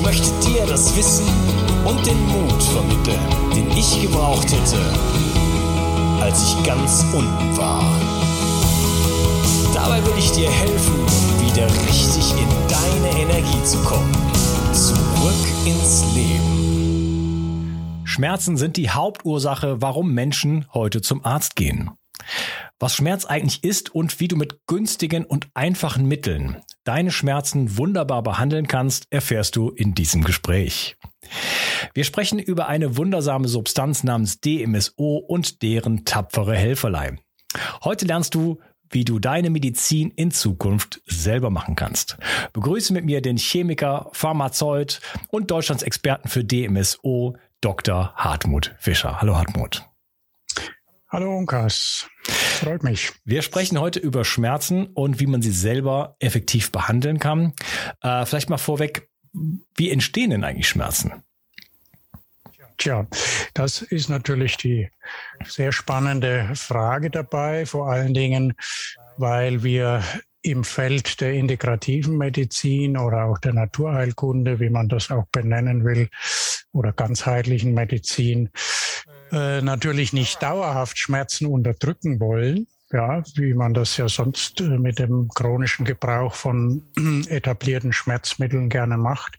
Ich möchte dir das Wissen und den Mut vermitteln, den ich gebraucht hätte, als ich ganz unten war. Dabei will ich dir helfen, wieder richtig in deine Energie zu kommen. Zurück ins Leben. Schmerzen sind die Hauptursache, warum Menschen heute zum Arzt gehen. Was Schmerz eigentlich ist und wie du mit günstigen und einfachen Mitteln deine Schmerzen wunderbar behandeln kannst, erfährst du in diesem Gespräch. Wir sprechen über eine wundersame Substanz namens DMSO und deren tapfere Helferlei. Heute lernst du, wie du deine Medizin in Zukunft selber machen kannst. Begrüße mit mir den Chemiker, Pharmazeut und Deutschlands Experten für DMSO, Dr. Hartmut Fischer. Hallo Hartmut. Hallo Unkas, freut mich. Wir sprechen heute über Schmerzen und wie man sie selber effektiv behandeln kann. Äh, vielleicht mal vorweg, wie entstehen denn eigentlich Schmerzen? Tja, das ist natürlich die sehr spannende Frage dabei, vor allen Dingen, weil wir im Feld der integrativen Medizin oder auch der Naturheilkunde, wie man das auch benennen will, oder ganzheitlichen Medizin, äh, natürlich nicht dauerhaft Schmerzen unterdrücken wollen, ja, wie man das ja sonst äh, mit dem chronischen Gebrauch von etablierten Schmerzmitteln gerne macht.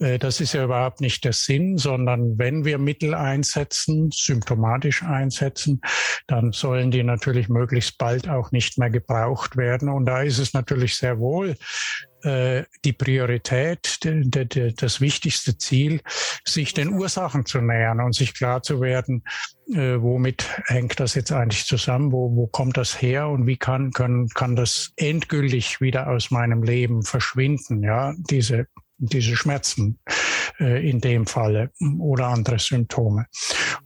Äh, das ist ja überhaupt nicht der Sinn, sondern wenn wir Mittel einsetzen, symptomatisch einsetzen, dann sollen die natürlich möglichst bald auch nicht mehr gebraucht werden. Und da ist es natürlich sehr wohl die Priorität, das wichtigste Ziel, sich den Ursachen zu nähern und sich klar zu werden, äh, womit hängt das jetzt eigentlich zusammen, wo, wo kommt das her und wie kann, können, kann das endgültig wieder aus meinem Leben verschwinden, ja, diese diese Schmerzen äh, in dem Falle oder andere Symptome.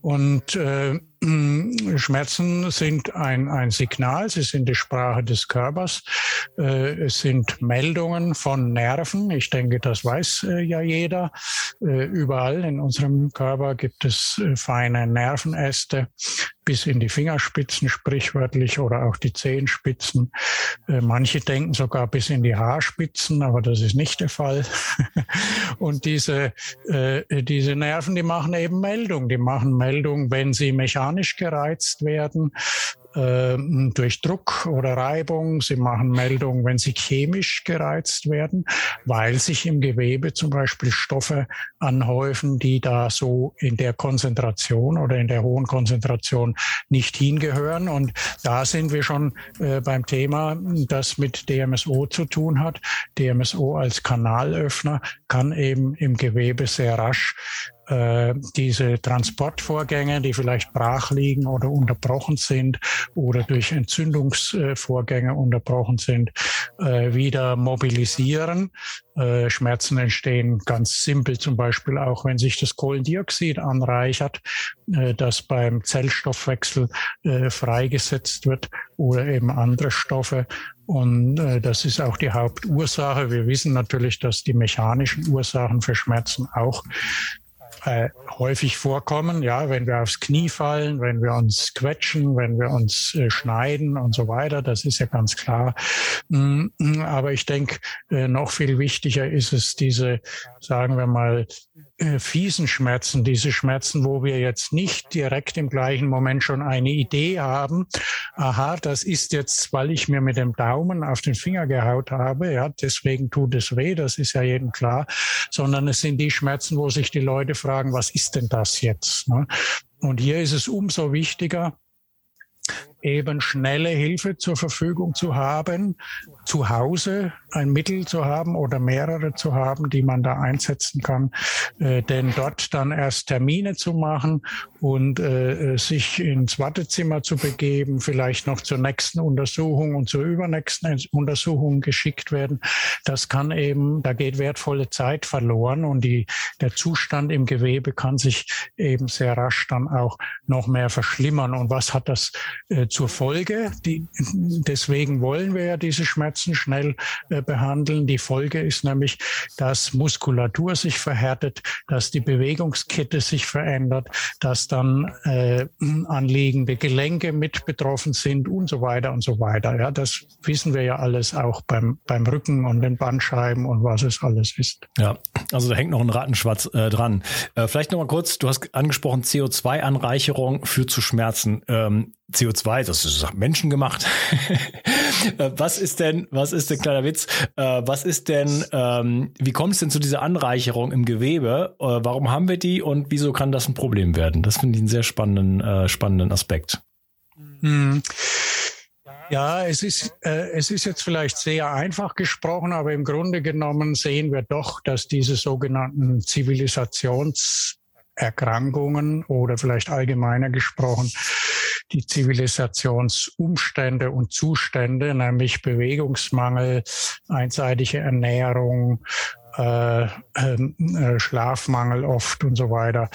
Und äh, Schmerzen sind ein, ein Signal, sie sind die Sprache des Körpers, äh, es sind Meldungen von Nerven. Ich denke, das weiß äh, ja jeder. Äh, überall in unserem Körper gibt es äh, feine Nervenäste bis in die Fingerspitzen sprichwörtlich oder auch die Zehenspitzen. Äh, manche denken sogar bis in die Haarspitzen, aber das ist nicht der Fall. Und diese, äh, diese Nerven, die machen eben Meldung. Die machen Meldung, wenn sie mechanisch gereizt werden äh, durch Druck oder Reibung. Sie machen Meldungen, wenn sie chemisch gereizt werden, weil sich im Gewebe zum Beispiel Stoffe anhäufen, die da so in der Konzentration oder in der hohen Konzentration nicht hingehören. Und da sind wir schon äh, beim Thema, das mit DMSO zu tun hat. DMSO als Kanalöffner kann eben im Gewebe sehr rasch äh, diese Transportvorgänge, die vielleicht brach liegen oder unterbrochen sind oder durch Entzündungsvorgänge unterbrochen sind, äh, wieder mobilisieren. Äh, Schmerzen entstehen ganz simpel zum Beispiel auch, wenn sich das Kohlendioxid anreichert, das beim Zellstoffwechsel freigesetzt wird oder eben andere Stoffe. Und das ist auch die Hauptursache. Wir wissen natürlich, dass die mechanischen Ursachen für Schmerzen auch äh, häufig vorkommen, ja, wenn wir aufs Knie fallen, wenn wir uns quetschen, wenn wir uns äh, schneiden und so weiter, das ist ja ganz klar. Mm, mm, aber ich denke, äh, noch viel wichtiger ist es, diese, sagen wir mal, äh, fiesen Schmerzen, diese Schmerzen, wo wir jetzt nicht direkt im gleichen Moment schon eine Idee haben, aha, das ist jetzt, weil ich mir mit dem Daumen auf den Finger gehaut habe, ja, deswegen tut es weh, das ist ja jedem klar, sondern es sind die Schmerzen, wo sich die Leute fragen, was ist denn das jetzt? Ne? Und hier ist es umso wichtiger, eben schnelle Hilfe zur Verfügung zu haben, zu Hause ein Mittel zu haben oder mehrere zu haben, die man da einsetzen kann, äh, denn dort dann erst Termine zu machen und äh, sich ins Wartezimmer zu begeben, vielleicht noch zur nächsten Untersuchung und zur übernächsten Untersuchung geschickt werden, das kann eben, da geht wertvolle Zeit verloren und die, der Zustand im Gewebe kann sich eben sehr rasch dann auch noch mehr verschlimmern. Und was hat das äh, zur Folge? Die, deswegen wollen wir ja diese Schmerzen schnell äh, behandeln. Die Folge ist nämlich, dass Muskulatur sich verhärtet, dass die Bewegungskette sich verändert, dass dann äh, anliegende Gelenke mit betroffen sind und so weiter und so weiter. Ja, das wissen wir ja alles auch beim, beim Rücken und den Bandscheiben und was es alles ist. Ja, also da hängt noch ein Rattenschwarz äh, dran. Äh, vielleicht noch mal kurz, du hast angesprochen, CO2-Anreicherung führt zu Schmerzen. Ähm, CO2, das ist menschengemacht. Äh, was ist denn, was ist denn, kleiner Witz, äh, was ist denn, ähm, wie kommt es denn zu dieser Anreicherung im Gewebe? Äh, warum haben wir die und wieso kann das ein Problem werden? Das finde ich einen sehr spannenden, äh, spannenden Aspekt. Hm. Ja, es ist, es ist jetzt vielleicht sehr einfach gesprochen, aber im Grunde genommen sehen wir doch, dass diese sogenannten Zivilisationserkrankungen oder vielleicht allgemeiner gesprochen die Zivilisationsumstände und Zustände, nämlich Bewegungsmangel, einseitige Ernährung, äh, ähm, äh, Schlafmangel oft und so weiter,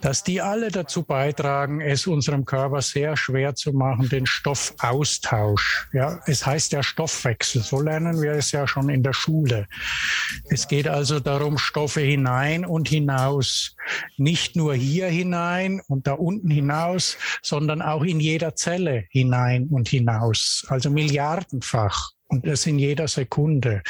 dass die alle dazu beitragen, es unserem Körper sehr schwer zu machen, den Stoffaustausch. Ja, es heißt ja Stoffwechsel. So lernen wir es ja schon in der Schule. Es geht also darum, Stoffe hinein und hinaus. Nicht nur hier hinein und da unten hinaus, sondern auch in jeder Zelle hinein und hinaus. Also milliardenfach. Und das in jeder Sekunde.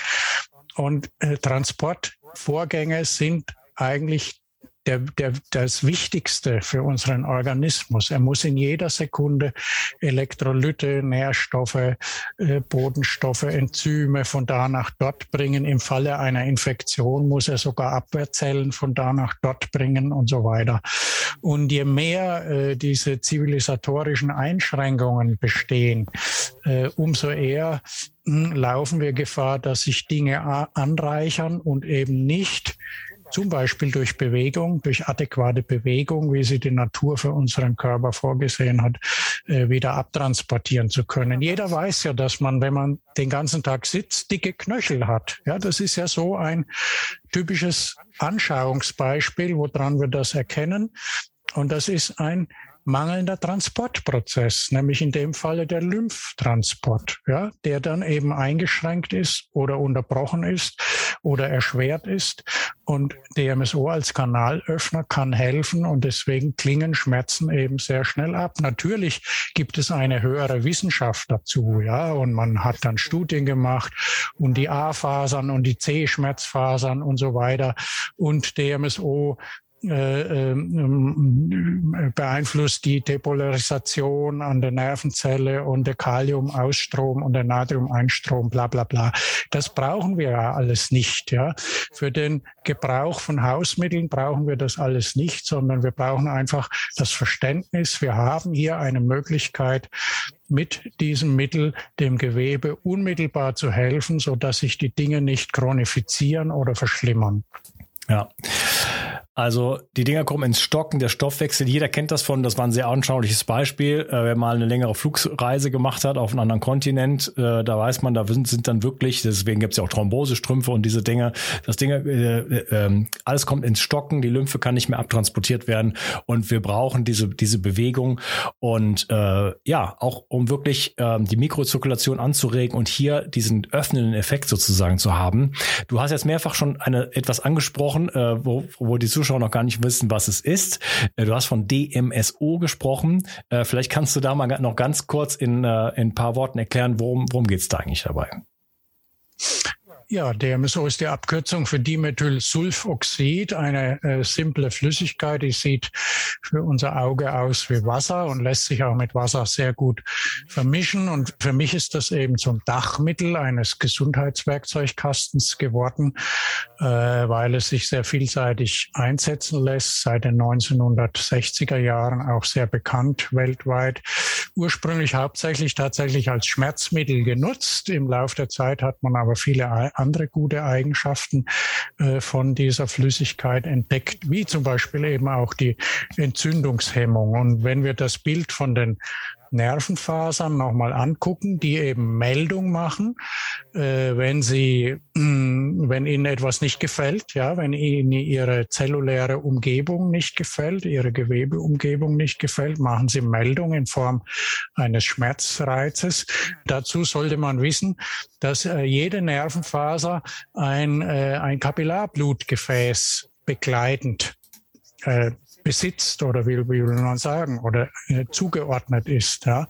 Und äh, Transportvorgänge sind eigentlich der, der, das Wichtigste für unseren Organismus. Er muss in jeder Sekunde Elektrolyte, Nährstoffe, äh, Bodenstoffe, Enzyme von da nach dort bringen. Im Falle einer Infektion muss er sogar Abwehrzellen von da nach dort bringen und so weiter. Und je mehr äh, diese zivilisatorischen Einschränkungen bestehen, äh, umso eher laufen wir Gefahr, dass sich Dinge anreichern und eben nicht zum Beispiel durch Bewegung, durch adäquate Bewegung, wie sie die Natur für unseren Körper vorgesehen hat, äh, wieder abtransportieren zu können. Jeder weiß ja, dass man, wenn man den ganzen Tag sitzt, dicke Knöchel hat. Ja, das ist ja so ein typisches Anschauungsbeispiel, woran wir das erkennen. Und das ist ein mangelnder Transportprozess, nämlich in dem Falle der Lymphtransport, ja, der dann eben eingeschränkt ist oder unterbrochen ist oder erschwert ist. Und DMSO als Kanalöffner kann helfen und deswegen klingen Schmerzen eben sehr schnell ab. Natürlich gibt es eine höhere Wissenschaft dazu, ja, und man hat dann Studien gemacht und die A-Fasern und die C-Schmerzfasern und so weiter und DMSO äh, ähm, beeinflusst die Depolarisation an der Nervenzelle und der Kaliumausstrom und der Natriumeinstrom, bla bla bla. Das brauchen wir ja alles nicht. Ja. Für den Gebrauch von Hausmitteln brauchen wir das alles nicht, sondern wir brauchen einfach das Verständnis, wir haben hier eine Möglichkeit, mit diesem Mittel dem Gewebe unmittelbar zu helfen, so dass sich die Dinge nicht chronifizieren oder verschlimmern. Ja. Also die Dinger kommen ins Stocken, der Stoffwechsel, jeder kennt das von, das war ein sehr anschauliches Beispiel. Äh, wer mal eine längere Flugreise gemacht hat auf einem anderen Kontinent, äh, da weiß man, da sind, sind dann wirklich, deswegen gibt es ja auch Thrombosestrümpfe und diese Dinge, das Ding, äh, äh, alles kommt ins Stocken, die Lymphe kann nicht mehr abtransportiert werden und wir brauchen diese, diese Bewegung und äh, ja, auch um wirklich äh, die Mikrozirkulation anzuregen und hier diesen öffnenden Effekt sozusagen zu haben. Du hast jetzt mehrfach schon eine etwas angesprochen, äh, wo, wo die Zuschauer Zuschauer noch gar nicht wissen, was es ist. Äh, du hast von DMSO gesprochen. Äh, vielleicht kannst du da mal noch ganz kurz in, äh, in ein paar Worten erklären, worum, worum geht es da eigentlich dabei? Ja, DMSO ist die Abkürzung für Dimethylsulfoxid, eine äh, simple Flüssigkeit, die sieht für unser Auge aus wie Wasser und lässt sich auch mit Wasser sehr gut vermischen. Und für mich ist das eben zum Dachmittel eines Gesundheitswerkzeugkastens geworden, äh, weil es sich sehr vielseitig einsetzen lässt, seit den 1960er Jahren auch sehr bekannt weltweit. Ursprünglich hauptsächlich tatsächlich als Schmerzmittel genutzt. Im Laufe der Zeit hat man aber viele andere gute Eigenschaften äh, von dieser Flüssigkeit entdeckt, wie zum Beispiel eben auch die Entzündungshemmung. Und wenn wir das Bild von den Nervenfasern nochmal angucken, die eben Meldung machen, äh, wenn sie, wenn ihnen etwas nicht gefällt, ja, wenn ihnen ihre zelluläre Umgebung nicht gefällt, ihre Gewebeumgebung nicht gefällt, machen sie Meldung in Form eines Schmerzreizes. Dazu sollte man wissen, dass äh, jede Nervenfaser ein, äh, ein Kapillarblutgefäß begleitend äh, besitzt oder wie, wie will man sagen oder äh, zugeordnet ist, ja,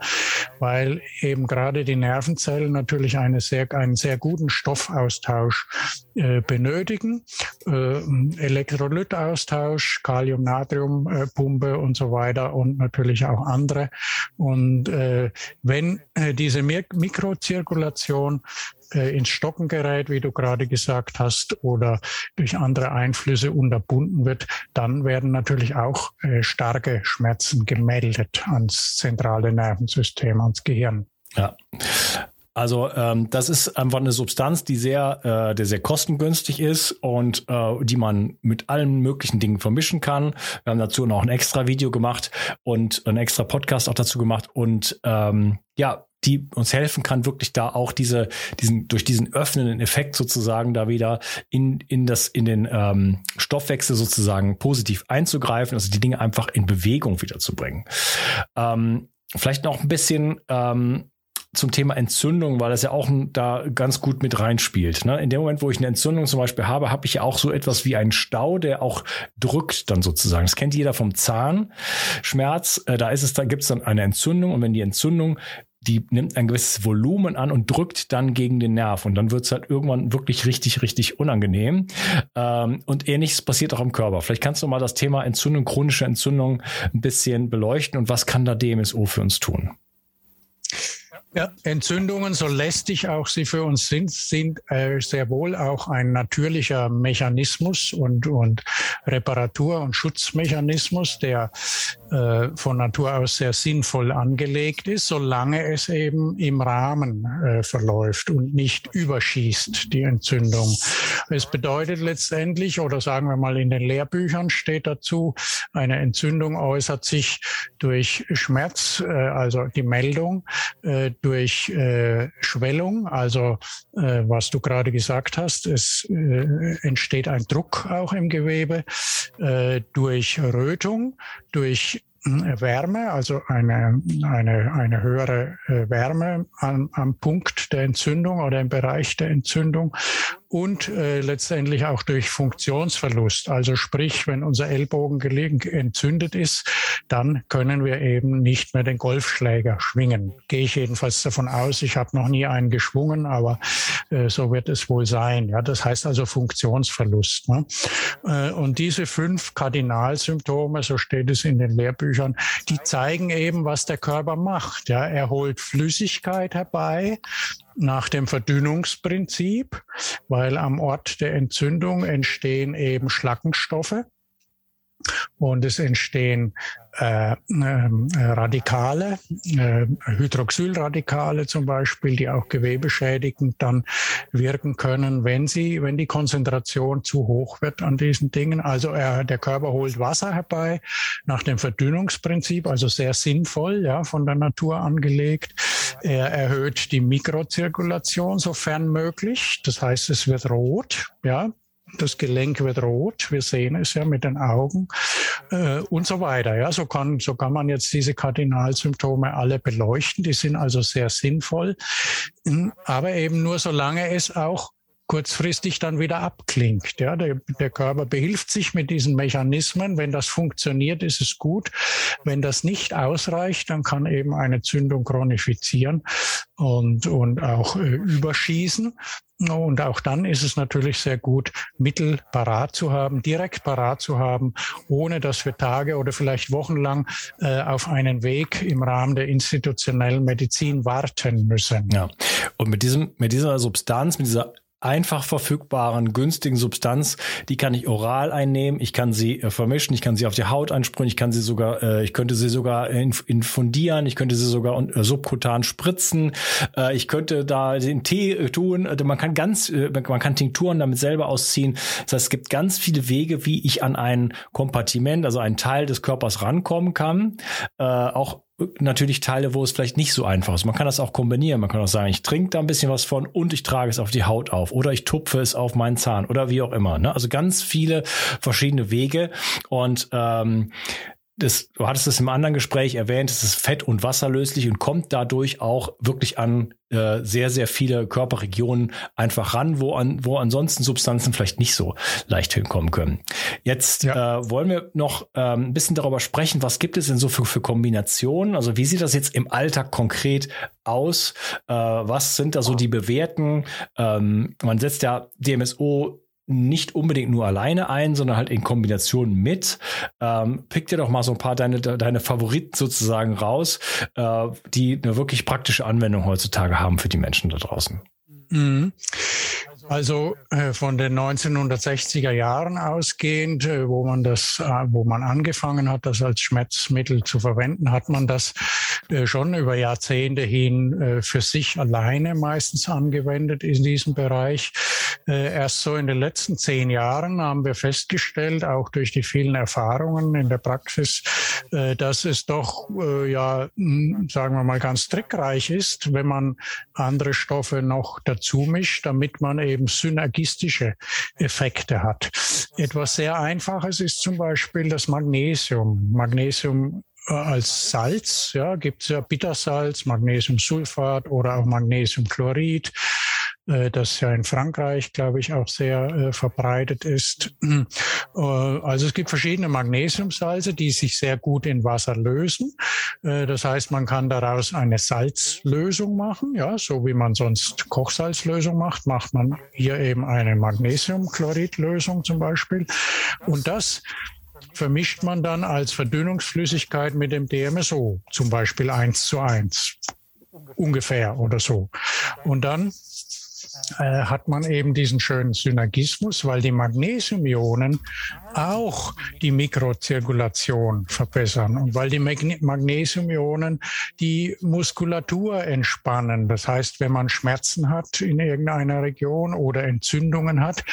weil eben gerade die Nervenzellen natürlich eine sehr, einen sehr guten Stoffaustausch äh, benötigen, äh, Elektrolytaustausch, Kalium-Natrium-Pumpe und so weiter und natürlich auch andere. Und äh, wenn äh, diese Mikrozirkulation ins Stocken gerät, wie du gerade gesagt hast, oder durch andere Einflüsse unterbunden wird, dann werden natürlich auch äh, starke Schmerzen gemeldet ans zentrale Nervensystem, ans Gehirn. Ja. Also ähm, das ist einfach eine Substanz, die sehr, äh, der sehr kostengünstig ist und äh, die man mit allen möglichen Dingen vermischen kann. Wir haben dazu noch ein extra Video gemacht und ein extra Podcast auch dazu gemacht und ähm, ja, die uns helfen kann, wirklich da auch diese, diesen, durch diesen öffnenden Effekt sozusagen da wieder in, in das, in den ähm, Stoffwechsel sozusagen positiv einzugreifen, also die Dinge einfach in Bewegung wiederzubringen. Ähm, vielleicht noch ein bisschen ähm, zum Thema Entzündung, weil das ja auch da ganz gut mit reinspielt. Ne? In dem Moment, wo ich eine Entzündung zum Beispiel habe, habe ich ja auch so etwas wie einen Stau, der auch drückt dann sozusagen. Das kennt jeder vom Zahnschmerz. Äh, da ist es, da gibt es dann eine Entzündung und wenn die Entzündung die nimmt ein gewisses Volumen an und drückt dann gegen den Nerv. Und dann wird es halt irgendwann wirklich richtig, richtig unangenehm. Ähm, und ähnliches passiert auch im Körper. Vielleicht kannst du mal das Thema Entzündung, chronische Entzündung ein bisschen beleuchten und was kann da DMSO für uns tun? Ja, Entzündungen, so lästig auch sie für uns sind, sind äh, sehr wohl auch ein natürlicher Mechanismus und, und Reparatur- und Schutzmechanismus, der äh, von Natur aus sehr sinnvoll angelegt ist, solange es eben im Rahmen äh, verläuft und nicht überschießt, die Entzündung. Es bedeutet letztendlich, oder sagen wir mal in den Lehrbüchern steht dazu, eine Entzündung äußert sich durch Schmerz, äh, also die Meldung, äh, durch äh, Schwellung, also äh, was du gerade gesagt hast, es äh, entsteht ein Druck auch im Gewebe, äh, durch Rötung, durch äh, Wärme, also eine, eine, eine höhere äh, Wärme am, am Punkt der Entzündung oder im Bereich der Entzündung und äh, letztendlich auch durch Funktionsverlust. Also sprich, wenn unser Ellbogen entzündet ist, dann können wir eben nicht mehr den Golfschläger schwingen. Gehe ich jedenfalls davon aus. Ich habe noch nie einen geschwungen, aber äh, so wird es wohl sein. Ja, das heißt also Funktionsverlust. Ne? Äh, und diese fünf Kardinalsymptome, so steht es in den Lehrbüchern, die zeigen eben, was der Körper macht. Ja, er holt Flüssigkeit herbei, nach dem Verdünnungsprinzip, weil am Ort der Entzündung entstehen eben Schlackenstoffe und es entstehen äh, äh, Radikale, äh, Hydroxylradikale zum Beispiel, die auch gewebeschädigend dann wirken können, wenn sie, wenn die Konzentration zu hoch wird an diesen Dingen. Also er, der Körper holt Wasser herbei nach dem Verdünnungsprinzip, also sehr sinnvoll, ja, von der Natur angelegt. Er erhöht die Mikrozirkulation sofern möglich. Das heißt, es wird rot, ja, das Gelenk wird rot, wir sehen es ja mit den Augen äh, und so weiter. Ja, so kann, so kann man jetzt diese Kardinalsymptome alle beleuchten. Die sind also sehr sinnvoll, aber eben nur solange es auch kurzfristig dann wieder abklingt. Ja, der, der Körper behilft sich mit diesen Mechanismen. Wenn das funktioniert, ist es gut. Wenn das nicht ausreicht, dann kann eben eine Zündung chronifizieren und, und auch äh, überschießen. Und auch dann ist es natürlich sehr gut, Mittel parat zu haben, direkt parat zu haben, ohne dass wir Tage oder vielleicht wochenlang äh, auf einen Weg im Rahmen der institutionellen Medizin warten müssen. Ja. Und mit diesem, mit dieser Substanz, mit dieser einfach verfügbaren, günstigen Substanz. Die kann ich oral einnehmen, ich kann sie äh, vermischen, ich kann sie auf die Haut ansprühen, ich kann sie sogar, äh, ich könnte sie sogar infundieren, ich könnte sie sogar äh, subkutan spritzen, äh, ich könnte da den Tee äh, tun, also man kann ganz, äh, man kann Tinkturen damit selber ausziehen. Das heißt, es gibt ganz viele Wege, wie ich an ein Kompartiment, also einen Teil des Körpers rankommen kann, äh, auch natürlich Teile, wo es vielleicht nicht so einfach ist. Man kann das auch kombinieren. Man kann auch sagen, ich trinke da ein bisschen was von und ich trage es auf die Haut auf oder ich tupfe es auf meinen Zahn oder wie auch immer. Ne? Also ganz viele verschiedene Wege und ähm, das, du hattest es im anderen Gespräch erwähnt, es ist fett- und wasserlöslich und kommt dadurch auch wirklich an äh, sehr, sehr viele Körperregionen einfach ran, wo, an, wo ansonsten Substanzen vielleicht nicht so leicht hinkommen können. Jetzt ja. äh, wollen wir noch ähm, ein bisschen darüber sprechen, was gibt es denn so für, für Kombinationen? Also wie sieht das jetzt im Alltag konkret aus? Äh, was sind da so die bewährten? Ähm, man setzt ja DMSO nicht unbedingt nur alleine ein, sondern halt in Kombination mit. Ähm, pick dir doch mal so ein paar deine, deine Favoriten sozusagen raus, äh, die eine wirklich praktische Anwendung heutzutage haben für die Menschen da draußen. Mhm. Also äh, von den 1960er Jahren ausgehend, äh, wo man das, äh, wo man angefangen hat, das als Schmerzmittel zu verwenden, hat man das schon über Jahrzehnte hin für sich alleine meistens angewendet in diesem Bereich. Erst so in den letzten zehn Jahren haben wir festgestellt, auch durch die vielen Erfahrungen in der Praxis, dass es doch ja, hm, sagen wir mal, ganz trickreich ist, wenn man andere Stoffe noch dazu mischt, damit man eben synergistische Effekte hat. Etwas sehr Einfaches ist zum Beispiel das Magnesium. Magnesium äh, als Salz, ja, gibt es ja Bittersalz, Magnesiumsulfat oder auch Magnesiumchlorid. Äh, das ja in Frankreich, glaube ich, auch sehr äh, verbreitet ist. Äh, also es gibt verschiedene Magnesiumsalze, die sich sehr gut in Wasser lösen. Äh, das heißt, man kann daraus eine Salzlösung machen, ja, so wie man sonst Kochsalzlösung macht, macht man hier eben eine Magnesiumchloridlösung zum Beispiel. Und das vermischt man dann als Verdünnungsflüssigkeit mit dem DMSO, zum Beispiel eins zu eins ungefähr oder so. Und dann äh, hat man eben diesen schönen Synergismus, weil die Magnesiumionen auch die Mikrozirkulation verbessern und weil die Magnesiumionen die Muskulatur entspannen. Das heißt, wenn man Schmerzen hat in irgendeiner Region oder Entzündungen hat,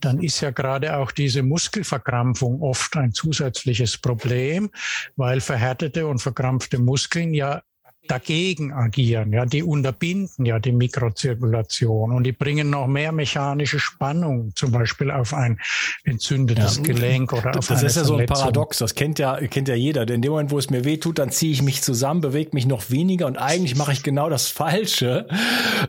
dann ist ja gerade auch diese Muskelverkrampfung oft ein zusätzliches Problem, weil verhärtete und verkrampfte Muskeln ja dagegen agieren. Ja, die unterbinden ja die Mikrozirkulation und die bringen noch mehr mechanische Spannung, zum Beispiel auf ein entzündetes ja. Gelenk oder auf das eine Das ist ja so ein Paradox. Das kennt ja kennt ja jeder. Denn in dem Moment, wo es mir weh tut, dann ziehe ich mich zusammen, bewege mich noch weniger und eigentlich mache ich genau das Falsche,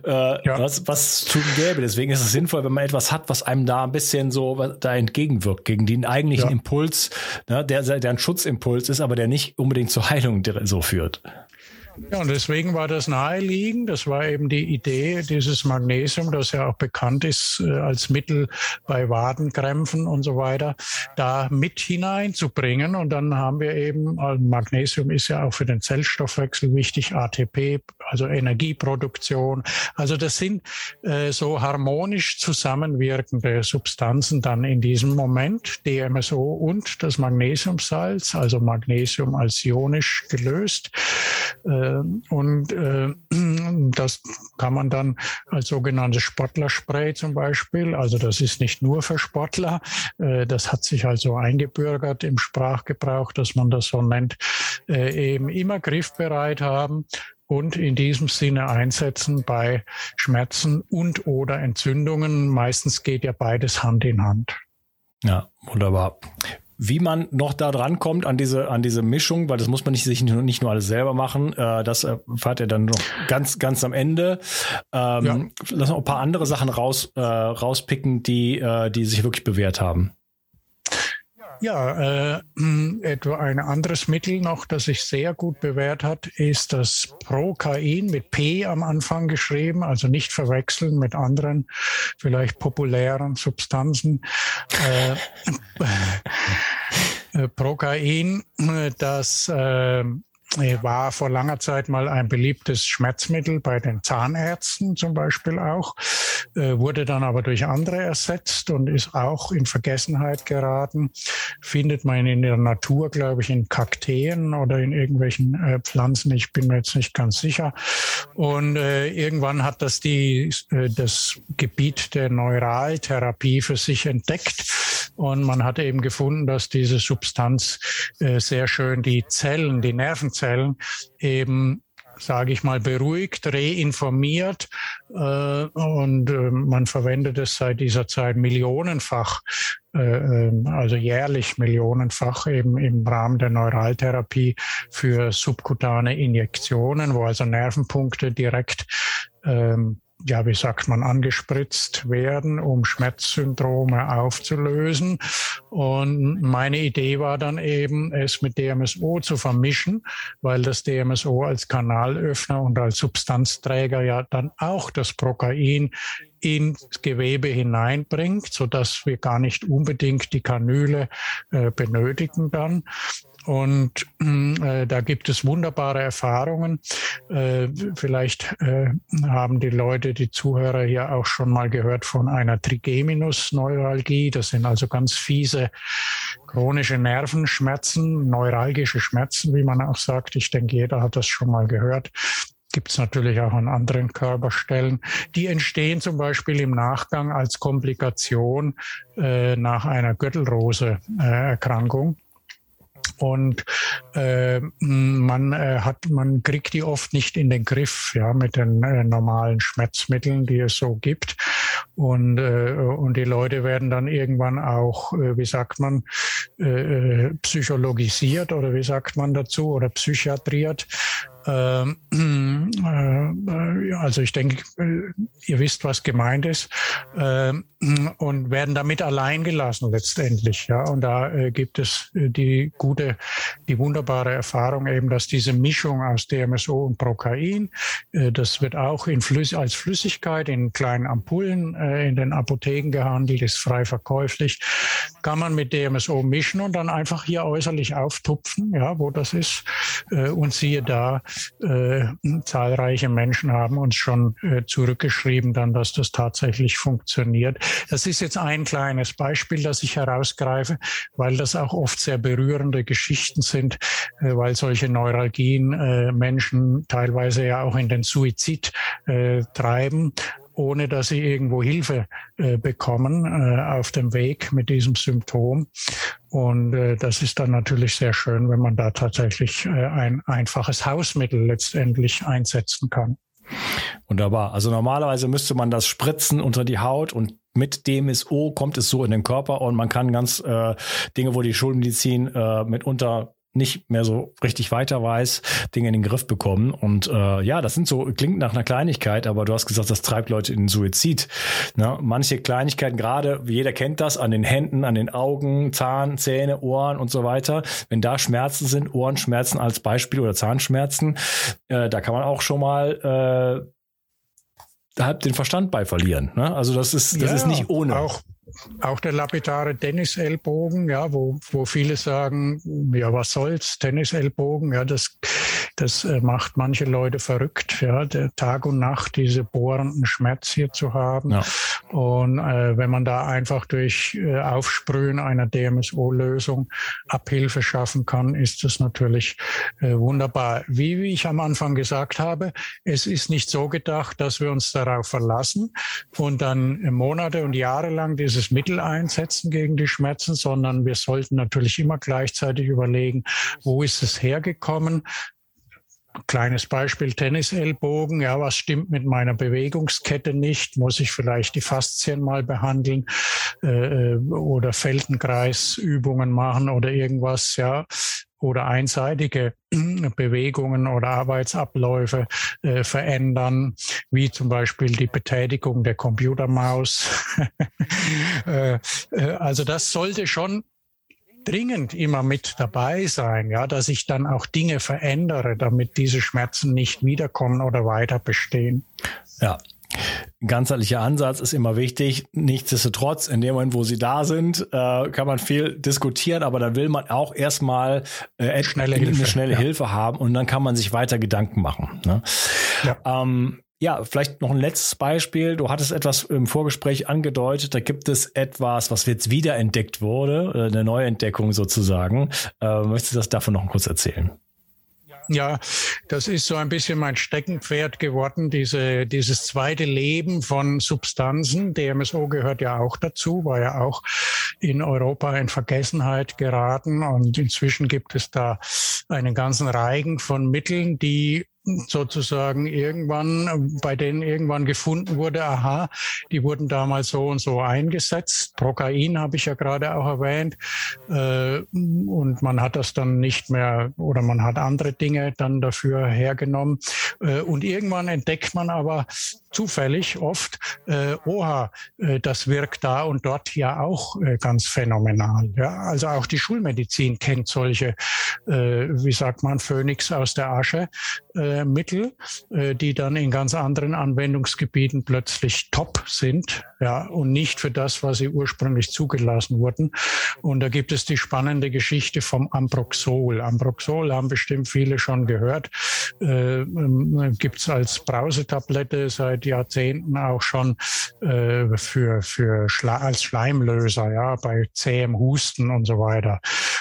äh, ja. was was tun gäbe. Deswegen ist es sinnvoll, wenn man etwas hat, was einem da ein bisschen so da entgegenwirkt gegen den eigentlichen ja. Impuls, ne, der der ein Schutzimpuls ist, aber der nicht unbedingt zur Heilung so führt. Ja, und deswegen war das naheliegend. Das war eben die Idee, dieses Magnesium, das ja auch bekannt ist äh, als Mittel bei Wadenkrämpfen und so weiter, da mit hineinzubringen. Und dann haben wir eben, also Magnesium ist ja auch für den Zellstoffwechsel wichtig, ATP, also Energieproduktion. Also das sind äh, so harmonisch zusammenwirkende Substanzen dann in diesem Moment, DMSO und das Magnesiumsalz, also Magnesium als ionisch gelöst. Äh, und äh, das kann man dann als sogenanntes Sportlerspray zum Beispiel, also das ist nicht nur für Sportler, äh, das hat sich also eingebürgert im Sprachgebrauch, dass man das so nennt, äh, eben immer griffbereit haben und in diesem Sinne einsetzen bei Schmerzen und oder Entzündungen. Meistens geht ja beides Hand in Hand. Ja, wunderbar wie man noch da dran kommt an diese, an diese Mischung, weil das muss man nicht, sich nicht, nicht nur alles selber machen. Äh, das erfahrt ihr dann noch ganz, ganz am Ende. Ähm, ja. Lass noch ein paar andere Sachen raus, äh, rauspicken, die, äh, die sich wirklich bewährt haben. Ja, äh, etwa ein anderes Mittel noch, das sich sehr gut bewährt hat, ist das Prokain mit P am Anfang geschrieben, also nicht verwechseln mit anderen, vielleicht populären Substanzen. Äh, äh, Prokain, das äh, war vor langer Zeit mal ein beliebtes Schmerzmittel bei den Zahnärzten zum Beispiel auch, äh, wurde dann aber durch andere ersetzt und ist auch in Vergessenheit geraten. Findet man in der Natur, glaube ich, in Kakteen oder in irgendwelchen äh, Pflanzen. Ich bin mir jetzt nicht ganz sicher. Und äh, irgendwann hat das die, äh, das Gebiet der Neuraltherapie für sich entdeckt. Und man hat eben gefunden, dass diese Substanz äh, sehr schön die Zellen, die Nervenzellen, Zellen eben sage ich mal, beruhigt, reinformiert äh, und äh, man verwendet es seit dieser Zeit millionenfach, äh, ähm, also jährlich millionenfach eben im Rahmen der Neuraltherapie für subkutane Injektionen, wo also Nervenpunkte direkt ähm, ja, wie sagt man, angespritzt werden, um Schmerzsyndrome aufzulösen. Und meine Idee war dann eben, es mit DMSO zu vermischen, weil das DMSO als Kanalöffner und als Substanzträger ja dann auch das Prokain ins Gewebe hineinbringt, so dass wir gar nicht unbedingt die Kanüle äh, benötigen dann. Und äh, da gibt es wunderbare Erfahrungen. Äh, vielleicht äh, haben die Leute, die Zuhörer hier auch schon mal gehört von einer Trigeminus-Neuralgie. Das sind also ganz fiese chronische Nervenschmerzen, neuralgische Schmerzen, wie man auch sagt. Ich denke, jeder hat das schon mal gehört gibt es natürlich auch an anderen Körperstellen. Die entstehen zum Beispiel im Nachgang als Komplikation äh, nach einer Gürtelrose-Erkrankung. Äh, und äh, man äh, hat, man kriegt die oft nicht in den Griff, ja, mit den äh, normalen Schmerzmitteln, die es so gibt. Und, äh, und die Leute werden dann irgendwann auch, äh, wie sagt man, äh, äh psychologisiert oder wie sagt man dazu, oder psychiatriert. Ähm, äh, also ich denke, äh, ihr wisst, was gemeint ist, ähm, und werden damit allein gelassen letztendlich. Ja, und da äh, gibt es die gute, die wunderbare Erfahrung eben, dass diese Mischung aus DMSO und Prokain, das wird auch Flüss als Flüssigkeit in kleinen Ampullen in den Apotheken gehandelt, ist frei verkäuflich, kann man mit DMSO mischen und dann einfach hier äußerlich auftupfen, ja, wo das ist, und siehe da, äh, zahlreiche Menschen haben uns schon äh, zurückgeschrieben, dann, dass das tatsächlich funktioniert. Das ist jetzt ein kleines Beispiel, das ich herausgreife, weil das auch oft sehr berührende Geschichten sind, äh, weil solche Neuralgien äh, Menschen teilweise ja auch in den Suizid äh, treiben ohne dass sie irgendwo Hilfe äh, bekommen äh, auf dem Weg mit diesem Symptom. Und äh, das ist dann natürlich sehr schön, wenn man da tatsächlich äh, ein einfaches Hausmittel letztendlich einsetzen kann. Wunderbar. Also normalerweise müsste man das spritzen unter die Haut und mit DMSO kommt es so in den Körper und man kann ganz äh, Dinge, wo die Schulmedizin äh, mitunter nicht mehr so richtig weiter weiß, Dinge in den Griff bekommen. Und äh, ja, das sind so, klingt nach einer Kleinigkeit, aber du hast gesagt, das treibt Leute in den Suizid. Ne? Manche Kleinigkeiten, gerade, jeder kennt das, an den Händen, an den Augen, Zahn, Zähne, Ohren und so weiter. Wenn da Schmerzen sind, Ohrenschmerzen als Beispiel oder Zahnschmerzen, äh, da kann man auch schon mal äh, halb den Verstand bei verlieren. Ne? Also das ist, das ja, ist nicht ohne. Auch auch der lapidare Tennisellbogen, ja, wo, wo viele sagen, ja, was soll's, Tennisellbogen, ja, das, das äh, macht manche Leute verrückt, ja, Tag und Nacht diese bohrenden Schmerz hier zu haben. Ja. Und äh, wenn man da einfach durch äh, Aufsprühen einer DMSO-Lösung Abhilfe schaffen kann, ist das natürlich äh, wunderbar. Wie, wie ich am Anfang gesagt habe, es ist nicht so gedacht, dass wir uns darauf verlassen und dann Monate und Jahre lang dieses Mittel einsetzen gegen die Schmerzen, sondern wir sollten natürlich immer gleichzeitig überlegen, wo ist es hergekommen? Kleines Beispiel Tennisellbogen. Ja, was stimmt mit meiner Bewegungskette nicht? Muss ich vielleicht die Faszien mal behandeln äh, oder Feldenkreisübungen machen oder irgendwas? Ja, oder einseitige Bewegungen oder Arbeitsabläufe äh, verändern, wie zum Beispiel die Betätigung der Computermaus. äh, äh, also das sollte schon dringend immer mit dabei sein, ja, dass ich dann auch Dinge verändere, damit diese Schmerzen nicht wiederkommen oder weiter bestehen. Ja, ganzheitlicher Ansatz ist immer wichtig. Nichtsdestotrotz, in dem Moment, wo sie da sind, äh, kann man viel diskutieren, aber dann will man auch erstmal äh, schnelle Hilfe, eine schnelle ja. Hilfe haben und dann kann man sich weiter Gedanken machen. Ne? Ja. Ähm, ja, vielleicht noch ein letztes Beispiel. Du hattest etwas im Vorgespräch angedeutet. Da gibt es etwas, was jetzt wiederentdeckt wurde, äh, eine Neuentdeckung sozusagen. Äh, möchtest du das davon noch kurz erzählen? Ja, das ist so ein bisschen mein Steckenpferd geworden, diese, dieses zweite Leben von Substanzen. DMSO gehört ja auch dazu, war ja auch in Europa in Vergessenheit geraten. Und inzwischen gibt es da einen ganzen Reigen von Mitteln, die sozusagen irgendwann, bei denen irgendwann gefunden wurde, aha, die wurden damals so und so eingesetzt. Prokain habe ich ja gerade auch erwähnt. Äh, und man hat das dann nicht mehr oder man hat andere Dinge dann dafür hergenommen. Äh, und irgendwann entdeckt man aber zufällig oft, äh, oha, das wirkt da und dort ja auch ganz phänomenal. Ja, also auch die Schulmedizin kennt solche, wie sagt man, Phönix aus der Asche Mittel, äh, die dann in ganz anderen Anwendungsgebieten plötzlich top sind, ja, und nicht für das, was sie ursprünglich zugelassen wurden. Und da gibt es die spannende Geschichte vom Ambroxol. Ambroxol haben bestimmt viele schon gehört, äh, äh, gibt es als Brausetablette seit Jahrzehnten auch schon äh, für, für Schla als Schleimlöser, ja, bei zähem Husten und so weiter.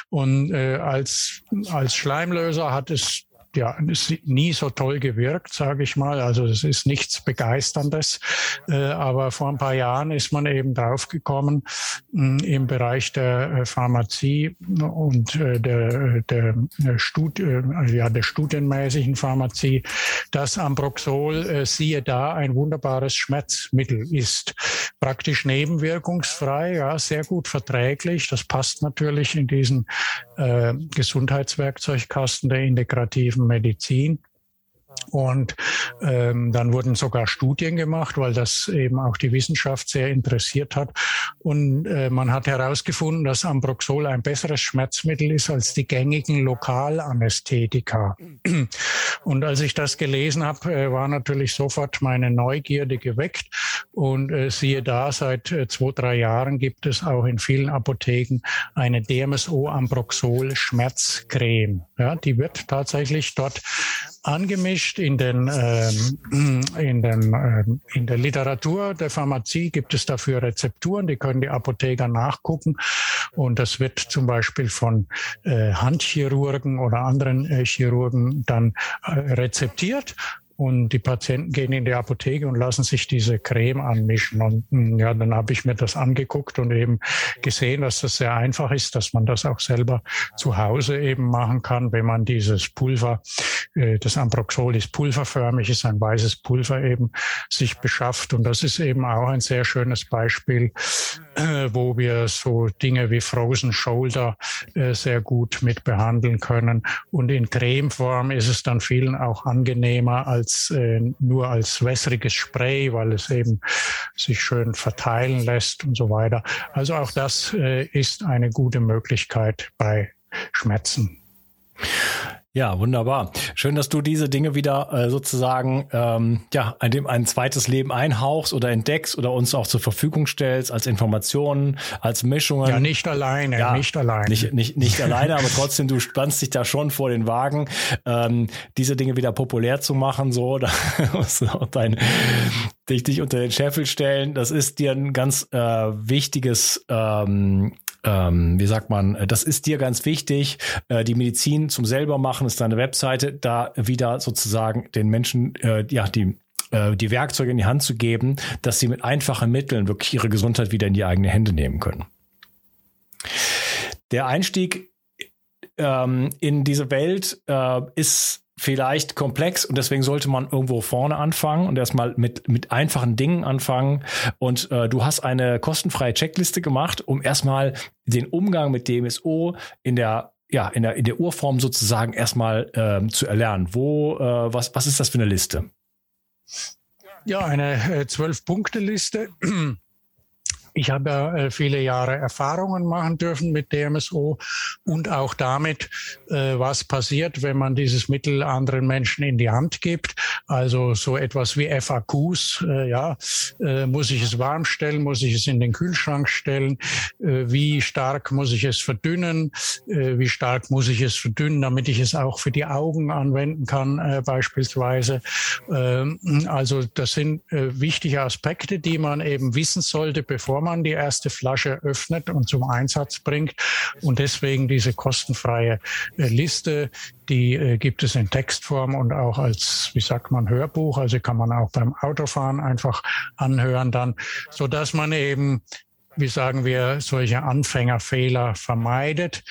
Und als, als Schleimlöser hat es ja nie so toll gewirkt, sage ich mal. Also es ist nichts Begeisterndes. Äh, aber vor ein paar Jahren ist man eben draufgekommen mh, im Bereich der äh, Pharmazie und äh, der, der, Studi äh, ja, der studienmäßigen Pharmazie, dass Ambroxol, siehe da, ein wunderbares Schmerzmittel ist. Praktisch nebenwirkungsfrei, ja, sehr gut verträglich. Das passt natürlich in diesen äh, Gesundheitswerkzeugkasten der integrativen Medizin. Und ähm, dann wurden sogar Studien gemacht, weil das eben auch die Wissenschaft sehr interessiert hat. Und äh, man hat herausgefunden, dass Ambroxol ein besseres Schmerzmittel ist als die gängigen Lokalanästhetika. Und als ich das gelesen habe, äh, war natürlich sofort meine Neugierde geweckt. Und äh, siehe da, seit äh, zwei, drei Jahren gibt es auch in vielen Apotheken eine DMSO Ambroxol Schmerzcreme. Ja, die wird tatsächlich dort angemischt in den, ähm, in den äh, in der Literatur. Der Pharmazie gibt es dafür Rezepturen, die können die Apotheker nachgucken. Und das wird zum Beispiel von äh, Handchirurgen oder anderen äh, Chirurgen dann äh, rezeptiert und die Patienten gehen in die Apotheke und lassen sich diese Creme anmischen. Und hm, ja, dann habe ich mir das angeguckt und eben gesehen, dass das sehr einfach ist, dass man das auch selber zu Hause eben machen kann, wenn man dieses Pulver, äh, das Amproxol ist pulverförmig, ist ein weißes Pulver eben, sich beschafft. Und das ist eben auch ein sehr schönes Beispiel, äh, wo wir so Dinge wie Frozen Shoulder äh, sehr gut mit behandeln können. Und in Cremeform ist es dann vielen auch angenehmer als äh, nur als wässriges Spray, weil es eben sich schön verteilen lässt und so weiter. Also auch das äh, ist eine gute Möglichkeit bei Schmerzen. Ja, wunderbar. Schön, dass du diese Dinge wieder äh, sozusagen ähm, ja ein, ein zweites Leben einhauchst oder entdeckst oder uns auch zur Verfügung stellst als Informationen, als Mischungen. Ja, nicht alleine, ja, nicht alleine. Nicht, nicht, nicht alleine, aber trotzdem, du spannst dich da schon vor den Wagen, ähm, diese Dinge wieder populär zu machen, so, da musst du auch dein, dich, dich unter den Scheffel stellen. Das ist dir ein ganz äh, wichtiges ähm, ähm, wie sagt man, äh, das ist dir ganz wichtig. Äh, die Medizin zum selber machen ist deine Webseite, da wieder sozusagen den Menschen, äh, ja, die äh, die Werkzeuge in die Hand zu geben, dass sie mit einfachen Mitteln wirklich ihre Gesundheit wieder in die eigene Hände nehmen können. Der Einstieg ähm, in diese Welt äh, ist vielleicht komplex und deswegen sollte man irgendwo vorne anfangen und erstmal mit, mit einfachen Dingen anfangen. Und äh, du hast eine kostenfreie Checkliste gemacht, um erstmal den Umgang mit DMSO in der ja, in der, in der Urform sozusagen erstmal ähm, zu erlernen. Wo, äh, was, was ist das für eine Liste? Ja, eine äh, Zwölf-Punkte-Liste. Ich habe ja äh, viele Jahre Erfahrungen machen dürfen mit DMSO und auch damit, äh, was passiert, wenn man dieses Mittel anderen Menschen in die Hand gibt. Also so etwas wie FAQs, äh, ja, muss ich es warm stellen, muss ich es in den Kühlschrank stellen, wie stark muss ich es verdünnen, wie stark muss ich es verdünnen, damit ich es auch für die Augen anwenden kann beispielsweise. Ähm, also das sind wichtige Aspekte, die man eben wissen sollte, bevor man man die erste Flasche öffnet und zum Einsatz bringt. Und deswegen diese kostenfreie äh, Liste, die äh, gibt es in Textform und auch als, wie sagt man, Hörbuch. Also kann man auch beim Autofahren einfach anhören dann, so dass man eben wie sagen wir, solche Anfängerfehler vermeidet,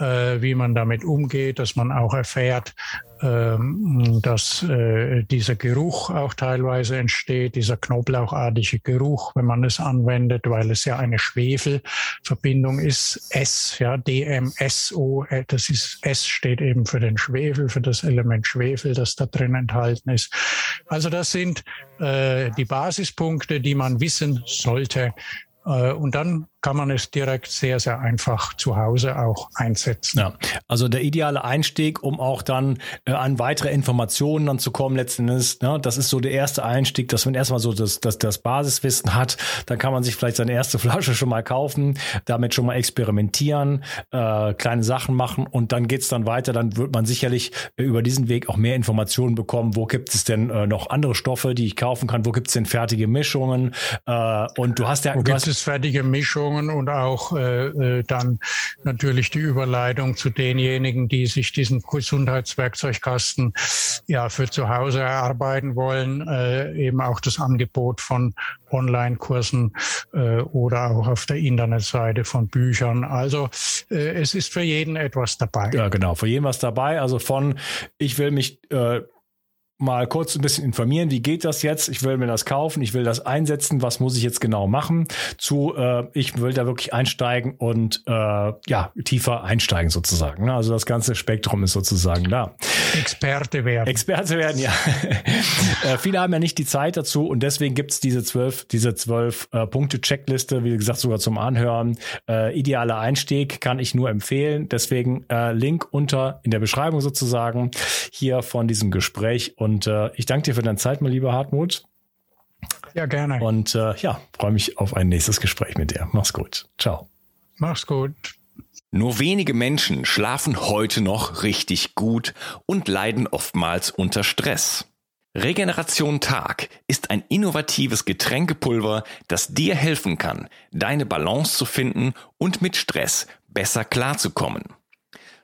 wie man damit umgeht, dass man auch erfährt, ähm, dass äh, dieser Geruch auch teilweise entsteht, dieser knoblauchartige Geruch, wenn man es anwendet, weil es ja eine Schwefelverbindung ist. S, ja, DMSO, äh, das ist S steht eben für den Schwefel, für das Element Schwefel, das da drin enthalten ist. Also das sind äh, die Basispunkte, die man wissen sollte. Äh, und dann kann man es direkt sehr, sehr einfach zu Hause auch einsetzen. Ja, also der ideale Einstieg, um auch dann äh, an weitere Informationen dann zu kommen, letzten Endes, ne, das ist so der erste Einstieg, dass man erstmal so das, das, das Basiswissen hat, dann kann man sich vielleicht seine erste Flasche schon mal kaufen, damit schon mal experimentieren, äh, kleine Sachen machen und dann geht's dann weiter, dann wird man sicherlich äh, über diesen Weg auch mehr Informationen bekommen, wo gibt es denn äh, noch andere Stoffe, die ich kaufen kann, wo gibt es denn fertige Mischungen? Äh, und du hast ja... Wo gibt es fertige Mischungen? Empfehlungen und auch äh, äh, dann natürlich die Überleitung zu denjenigen, die sich diesen Gesundheitswerkzeugkasten ja für zu Hause erarbeiten wollen, äh, eben auch das Angebot von Online-Kursen äh, oder auch auf der Internetseite von Büchern. Also äh, es ist für jeden etwas dabei. Ja, genau, für jeden was dabei. Also von ich will mich äh mal kurz ein bisschen informieren, wie geht das jetzt? Ich will mir das kaufen, ich will das einsetzen, was muss ich jetzt genau machen? Zu, äh, ich will da wirklich einsteigen und äh, ja, tiefer einsteigen sozusagen. Ne? Also das ganze Spektrum ist sozusagen da. Experte werden. Experte werden, ja. äh, viele haben ja nicht die Zeit dazu und deswegen gibt's diese zwölf, diese zwölf äh, Punkte-Checkliste, wie gesagt, sogar zum Anhören. Äh, idealer Einstieg kann ich nur empfehlen. Deswegen äh, Link unter in der Beschreibung sozusagen hier von diesem Gespräch und und äh, ich danke dir für deine Zeit, mein lieber Hartmut. Ja, gerne. Und äh, ja, freue mich auf ein nächstes Gespräch mit dir. Mach's gut. Ciao. Mach's gut. Nur wenige Menschen schlafen heute noch richtig gut und leiden oftmals unter Stress. Regeneration Tag ist ein innovatives Getränkepulver, das dir helfen kann, deine Balance zu finden und mit Stress besser klarzukommen.